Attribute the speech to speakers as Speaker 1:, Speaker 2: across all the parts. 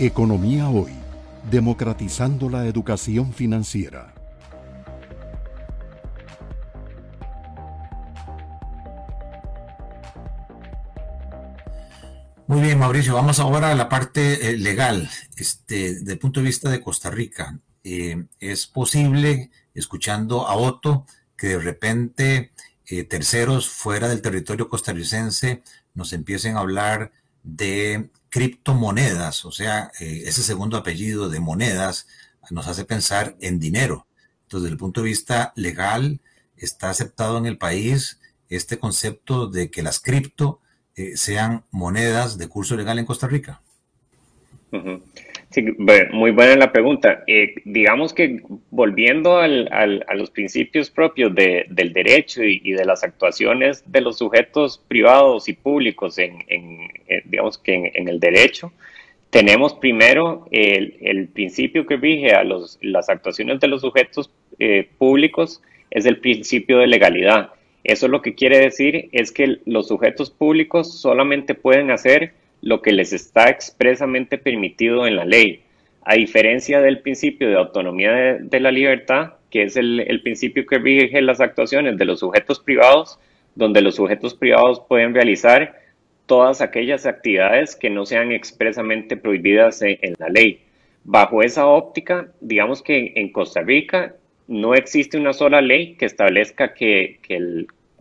Speaker 1: Economía Hoy, democratizando la educación financiera.
Speaker 2: Muy bien, Mauricio, vamos ahora a la parte eh, legal. Este, desde el punto de vista de Costa Rica, eh, es posible, escuchando a Otto, que de repente eh, terceros fuera del territorio costarricense nos empiecen a hablar de criptomonedas, o sea, eh, ese segundo apellido de monedas nos hace pensar en dinero. Entonces, desde el punto de vista legal, está aceptado en el país este concepto de que las cripto eh, sean monedas de curso legal en Costa Rica.
Speaker 3: Sí, muy buena la pregunta. Eh, digamos que volviendo al, a los principios propios de, del derecho y, de las actuaciones de los sujetos privados y públicos en, eh, digamos que en, el derecho, tenemos primero el, el, principio que rige a los, las actuaciones de los sujetos eh, públicos, es el principio de legalidad. Eso lo que quiere decir es que los sujetos públicos solamente pueden hacer lo que les está expresamente permitido en la ley, a diferencia del principio de autonomía de, la libertad, que es el, principio que rige las actuaciones de los sujetos privados, donde los sujetos privados pueden realizar todas aquellas actividades que no sean expresamente prohibidas en, la ley. Bajo esa óptica, digamos que en Costa Rica no existe una sola ley que establezca que,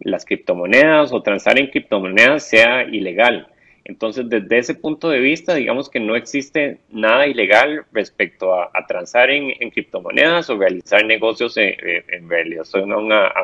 Speaker 3: las criptomonedas o transar en criptomonedas sea ilegal. Entonces, desde ese punto de vista, digamos que no existe nada ilegal respecto a, transar en, criptomonedas o realizar negocios en, en relación a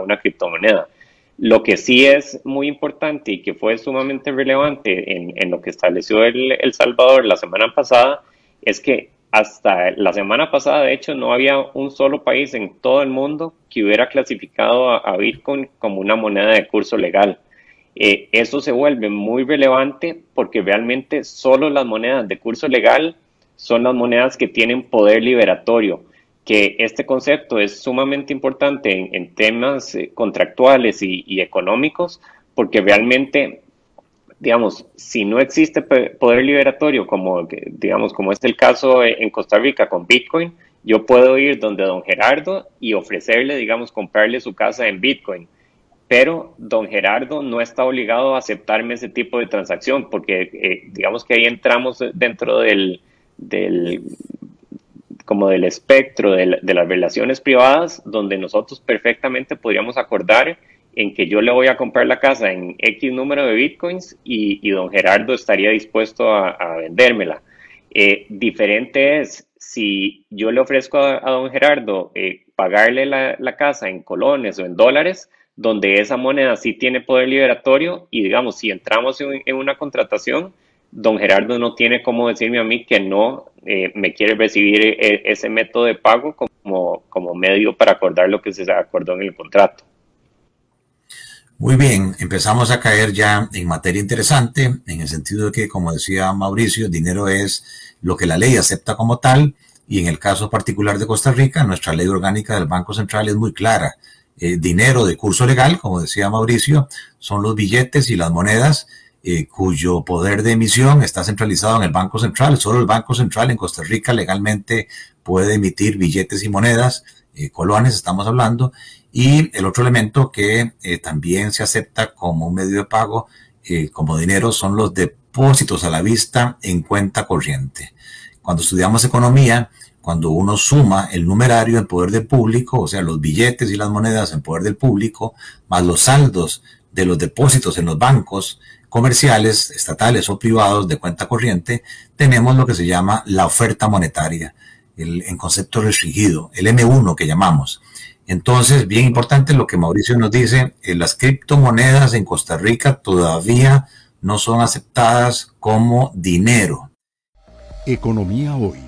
Speaker 3: una, criptomoneda. Lo que sí es muy importante y que fue sumamente relevante en, lo que estableció el, Salvador la semana pasada es que hasta la semana pasada, de hecho, no había un solo país en todo el mundo que hubiera clasificado a Bitcoin como una moneda de curso legal. Eh, eso se vuelve muy relevante porque realmente solo las monedas de curso legal son las monedas que tienen poder liberatorio, que este concepto es sumamente importante en, temas eh, contractuales y, económicos, porque realmente, digamos, si no existe poder liberatorio, como, digamos, como es el caso en Costa Rica con Bitcoin, yo puedo ir donde don Gerardo y ofrecerle, digamos, comprarle su casa en Bitcoin pero don Gerardo no está obligado a aceptarme ese tipo de transacción, porque eh, digamos que ahí entramos dentro del, del como del espectro de, las relaciones privadas, donde nosotros perfectamente podríamos acordar en que yo le voy a comprar la casa en X número de bitcoins y, don Gerardo estaría dispuesto a, vendérmela. Eh, diferente es si yo le ofrezco a, don Gerardo eh, pagarle la, la casa en colones o en dólares, donde esa moneda sí tiene poder liberatorio y digamos, si entramos en, una contratación, don Gerardo no tiene como decirme a mí que no eh, me quiere recibir e, ese método de pago como, como medio para acordar lo que se acordó en el contrato.
Speaker 2: Muy bien, empezamos a caer ya en materia interesante, en el sentido de que, como decía Mauricio, dinero es lo que la ley acepta como tal, y en el caso particular de Costa Rica, nuestra ley orgánica del Banco Central es muy clara. Eh, dinero de curso legal, como decía Mauricio, son los billetes y las monedas eh, cuyo poder de emisión está centralizado en el Banco Central. Solo el Banco Central en Costa Rica legalmente puede emitir billetes y monedas, eh, colones estamos hablando, y el otro elemento que también se acepta como un medio de pago, como dinero, son los depósitos a la vista en cuenta corriente. Cuando estudiamos economía, cuando uno suma el numerario en poder del público, o sea, los billetes y las monedas en poder del público, más los saldos de los depósitos en los bancos comerciales, estatales o privados de cuenta corriente, tenemos lo que se llama la oferta monetaria, en concepto restringido, el M1 que llamamos. Entonces, bien importante lo que Mauricio nos dice, eh, las criptomonedas en Costa Rica todavía no son aceptadas como dinero.
Speaker 1: Economía hoy